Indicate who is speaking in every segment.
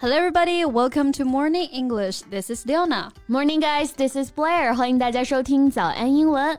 Speaker 1: Hello, everybody. Welcome to Morning English. This is Leona.
Speaker 2: Morning, guys. This is Blair. 欢迎大家收听早安英文。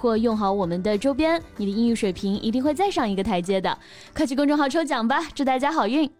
Speaker 2: 或用好我们的周边，你的英语水平一定会再上一个台阶的。快去公众号抽奖吧，祝大家好运！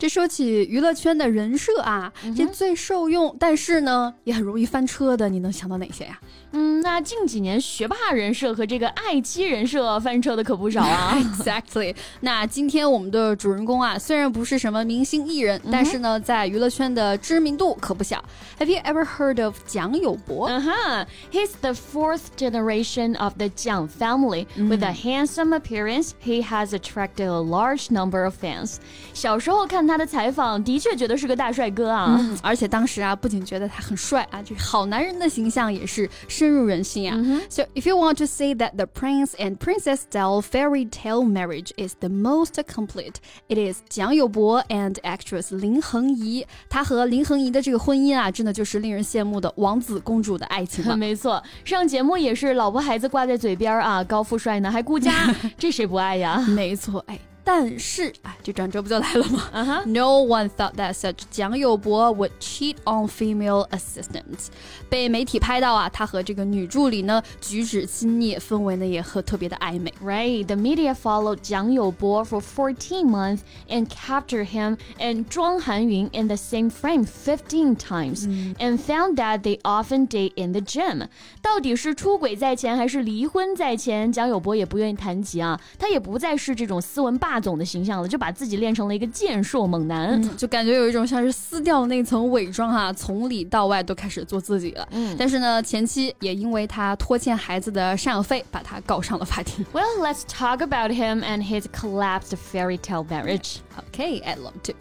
Speaker 1: 这说起娱乐圈的人设啊，这最受用，但是呢也很容易翻车的，你能想到哪些呀？
Speaker 2: 嗯，那近几年学霸人设和这个爱妻人设翻车的可不少啊。
Speaker 1: Exactly。那今天我们的主人公啊，虽然不是什么明星艺人，但是呢，在娱乐圈的知名度可不小。Have you ever heard of 蒋友柏？
Speaker 2: 嗯哼，He's the fourth generation of the Jiang family. With a handsome appearance, he has attracted a large number of fans. 小时候看他的采访，的确觉得是个大帅哥啊。
Speaker 1: 嗯，而且当时啊，不仅觉得他很帅啊，这好男人的形象也是。深入人心啊。Mm -hmm. So if you want to say that the prince and princess style fairy tale marriage is the most complete, it is 蒋友柏 and actress 林恒怡。他和林恒怡的这个婚姻啊，真的就是令人羡慕的王子公主的爱情了。
Speaker 2: 没错，上节目也是老婆孩子挂在嘴边啊，高富帅呢还顾家，这谁不爱呀？
Speaker 1: 没错，哎。但是，哎，这转折不就来了吗？Uh huh. No one thought that such 蒋友柏 would cheat on female assistants。被媒体拍到啊，他和这个女助理呢举止亲昵，氛围呢也和特别的暧昧。
Speaker 2: Right, the media followed 蒋友柏 for 14 months and captured him and 庄含云 in the same frame 15 times and found that they often date in the gym。到底是出轨在前还是离婚在前？蒋友柏也不愿意谈及啊，他也不再是这种斯文霸。 总的形象了，就把自己练成了一个健硕猛男，
Speaker 1: 就感觉有一种像是撕掉那层伪装哈，从里到外都开始做自己了。嗯，但是呢，前妻也因为他拖欠孩子的赡养费，把他告上了法庭。
Speaker 2: Well, let's talk about him and his collapsed fairy tale marriage.
Speaker 1: Okay, I'd love to.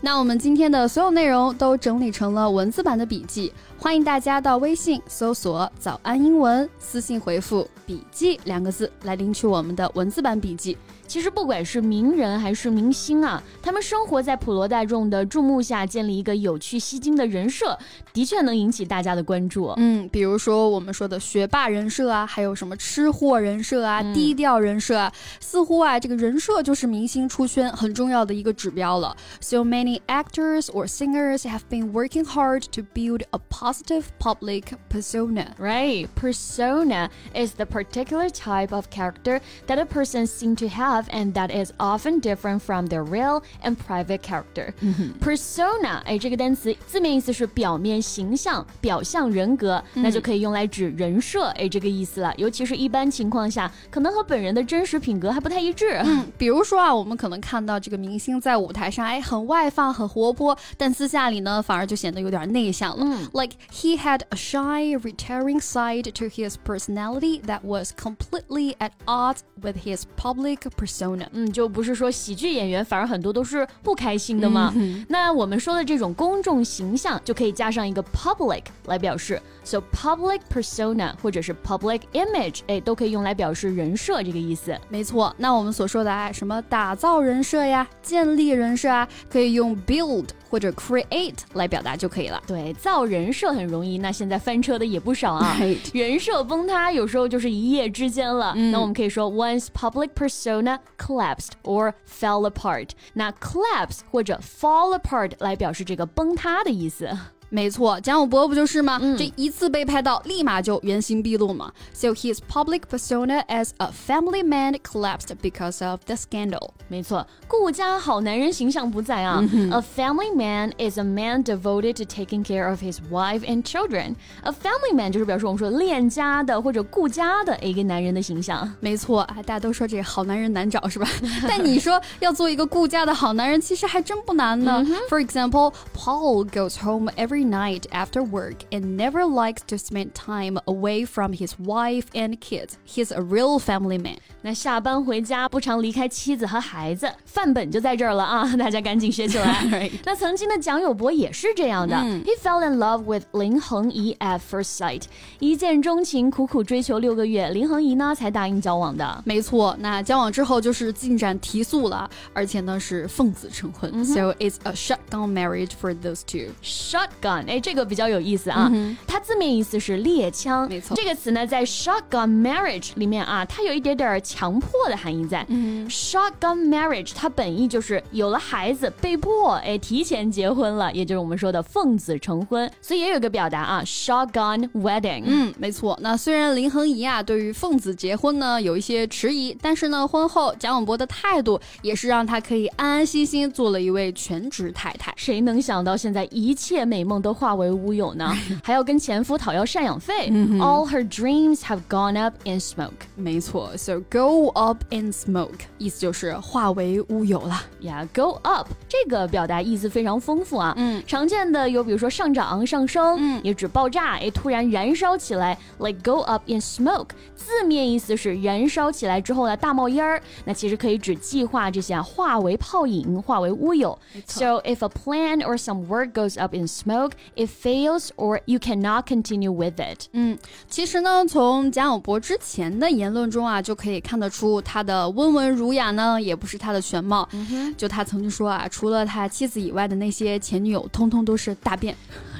Speaker 1: 那我们今天的所有内容都整理成了文字版的笔记，欢迎大家到微信搜索“早安英文”，私信回复“笔记”两个字来领取我们的文字版笔记。
Speaker 2: 其实不管是名人还是明星啊，他们生活在普罗大众的注目下，建立一个有趣吸睛的人设，的确能引起大家的关注。
Speaker 1: 嗯，比如说我们说的学霸人设啊，还有什么吃货人设啊、低调人设啊，似乎啊，这个人设就是明星出圈很重要的一个指标了。So many actors or singers have been working hard to build a positive public persona.
Speaker 2: Right, persona is the particular type of character that a person seems to have and that is often different from their real and private character. Persona，哎，这个单词字面意思是表面形象、表象人格，那就可以用来指人设，哎，这个意思了。尤其是一般情况下，可能和本人的真实品格还不太一致。
Speaker 1: 嗯，比如说啊，我们可能看到这个明星在舞台上，哎，很外放、很活泼，但私下里呢，反而就显得有点内向了。嗯，like he had a shy, retiring side to his personality that was completely at odds with his public Persona.
Speaker 2: 嗯，就不是说喜剧演员，反而很多都是不开心的嘛。嗯、那我们说的这种公众形象，就可以加上一个 public 来表示。So public persona 或者是 public image，哎，都可以用来表示人设这个意思。
Speaker 1: 没错，那我们所说的哎，什么打造人设呀、建立人设啊，可以用 build 或者 create 来表达就可以了。
Speaker 2: 对，造人设很容易，那现在翻车的也不少啊。人设崩塌有时候就是一夜之间了。嗯、那我们可以说 one's public persona collapsed or fell apart。那 collapse 或者 fall apart 来表示这个崩塌的意思。
Speaker 1: 没错，蒋友柏不就是吗？嗯、这一次被拍到，立马就原形毕露嘛。So his public persona as a family man collapsed because of the scandal。
Speaker 2: 没错，顾家好男人形象不在啊。嗯、a family man is a man devoted to taking care of his wife and children。A family man 就是表示我们说恋家的或者顾家的一个男人的形象。
Speaker 1: 没错，啊，大家都说这好男人难找是吧？但你说要做一个顾家的好男人，其实还真不难呢。For example, Paul goes home every every night after work and never likes to spend time away from his wife and kids. He's a real family man.
Speaker 2: 那下班回家不常离开妻子和孩子，范本就在这儿了啊！大家赶紧学起来。那曾经的蒋友柏也是这样的、嗯、，He fell in love with 林恒怡 at first sight，一见钟情，苦苦追求六个月，林恒怡呢才答应交往的。
Speaker 1: 没错，那交往之后就是进展提速了，而且呢是奉子成婚、嗯、，So it's a shotgun marriage for those two.
Speaker 2: Shotgun， 哎，这个比较有意思啊，嗯、它字面意思是猎枪，
Speaker 1: 没错。
Speaker 2: 这个词呢在 shotgun marriage 里面啊，它有一点点。强迫的含义在。嗯、Shotgun marriage 它本意就是有了孩子，被迫哎提前结婚了，也就是我们说的奉子成婚。所以也有一个表达啊，shotgun wedding。
Speaker 1: 嗯，没错。那虽然林恒怡啊对于奉子结婚呢有一些迟疑，但是呢婚后蒋永博的态度也是让他可以安安心心做了一位全职太太。
Speaker 2: 谁能想到现在一切美梦 都化为乌有呢？还要跟前夫讨要赡养费。All her dreams have gone up in smoke。
Speaker 1: 没错，So go up in smoke，意思就是化为乌有了。
Speaker 2: 呀、yeah,，go up 这个表达意思非常丰富啊。嗯，常见的有比如说上涨、上升，嗯，也指爆炸，哎，突然燃烧起来，like go up in smoke。字面意思是燃烧起来之后呢，大冒烟儿。那其实可以指计划这些啊，化为泡影，化为乌有。So if a plan or some work goes up in smoke, It fails or you cannot continue with it。
Speaker 1: 嗯，其实呢，从蒋友柏之前的言论中啊，就可以看得出他的温文儒雅呢，也不是他的全貌。嗯、就他曾经说啊，除了他妻子以外的那些前女友，通通都是大便。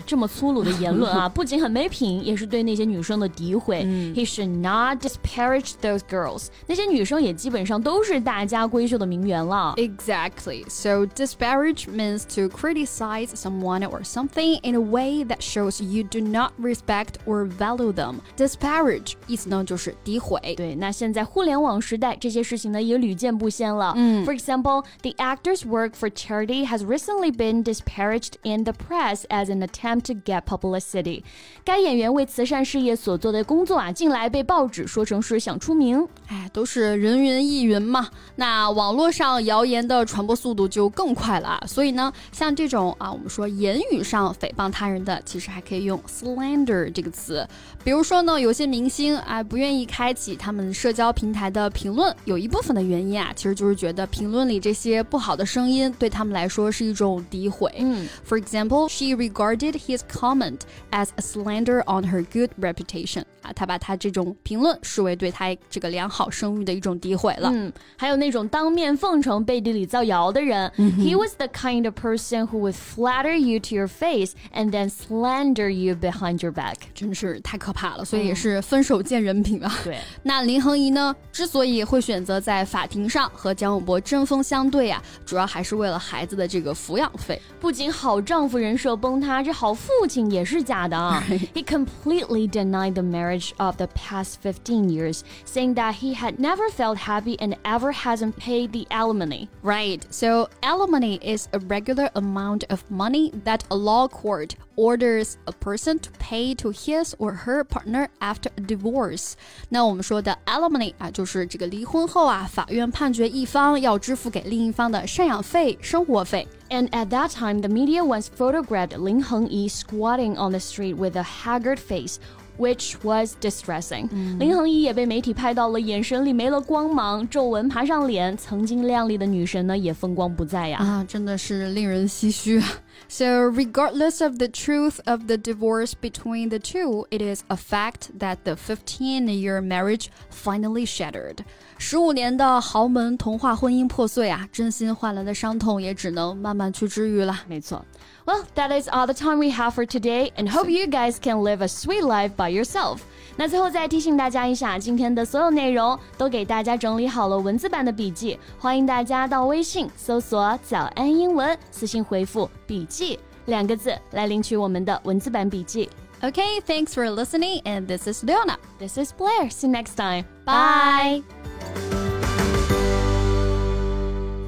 Speaker 2: 这么粗鲁的言论啊，不仅很没品，也是对那些女生的诋毁。嗯、He should not disparage those girls。那些女生也基本上都是大家闺秀的名媛了。
Speaker 1: Exactly. So disparage means to criticize someone or something in a way that shows you do not respect or value them. Disparage 意思呢就是诋毁。
Speaker 2: 对，那现在互联网时代，这些事情呢也屡见不鲜了。嗯，For example, the actor's work for charity has recently been disparaged in the press as an attempt to get publicity。该演员为慈善事业所做的工作啊，近来被报纸说成是想出名。
Speaker 1: 哎，都是人云亦云嘛。那网络上谣言的传播速度就更快了。所以呢，像这种啊，我们说言语上诽谤他人的，其实还可以用 slander 这个词。比如说呢，有些明星啊不愿意开启他们社交平台的评论，有一部分的原因啊，其实就是觉得评论里这些不好的声音对他们来说是一种诋毁。嗯，For example, she regarded his comment as a slander on her good reputation. 啊，他把他这种评论视为对他这个良好声誉的一种诋毁了。
Speaker 2: 嗯，还有那种当面奉承、背地里造谣的人。Mm hmm. He was the kind of person who would flatter you to your face and then slander you behind your back.
Speaker 1: 真是太可怕了，所以也是分手见人品啊。
Speaker 2: 对，
Speaker 1: 那林恒怡呢，之所以会选择在法庭上和蒋永博针锋相对啊，主要还是为了孩子的这个抚养费。
Speaker 2: 不仅好丈夫人设崩塌，这好父亲也是假的啊。He completely denied the marriage of the past 15 years, saying that he had never felt happy and ever hasn't paid the alimony.
Speaker 1: Right. So alimony is a regular amount of money that a law court orders a person to pay to his or her partner after a divorce. 那我们说的 alimony 啊，就是这个离婚后啊，法院判决一方要支付给另一方的赡养费、生活费。
Speaker 2: And at that time, the media once photographed Lin Hengyi squatting on the street with a haggard face. Which was distressing. 林恒一也被媒体拍到了，眼神里没了光芒，皱纹爬上脸，曾经靓丽的女神呢也风光不再呀！
Speaker 1: 啊，真的是令人唏嘘。So, regardless of the truth of the divorce between the two, it is a fact that the 15-year marriage finally shattered. 十五年的豪门童话婚姻破碎啊，真心换来的伤痛也只能慢慢去治愈了。
Speaker 2: 没错。Well, that is all the time we have for today, and hope you guys can live a sweet life by yourself. 那最后再提醒大家一下，今天的所有内容都给大家整理好了文字版的笔记，欢迎大家到微信搜索“早安英文”，私信回复“笔记”两个字来领取我们的文字版笔记。
Speaker 1: Okay, thanks for listening, and this is Leona.
Speaker 2: This is Blair. See you next time.
Speaker 1: Bye.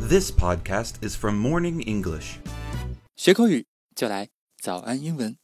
Speaker 3: This podcast is from Morning English.
Speaker 4: 学口语就来早安英文。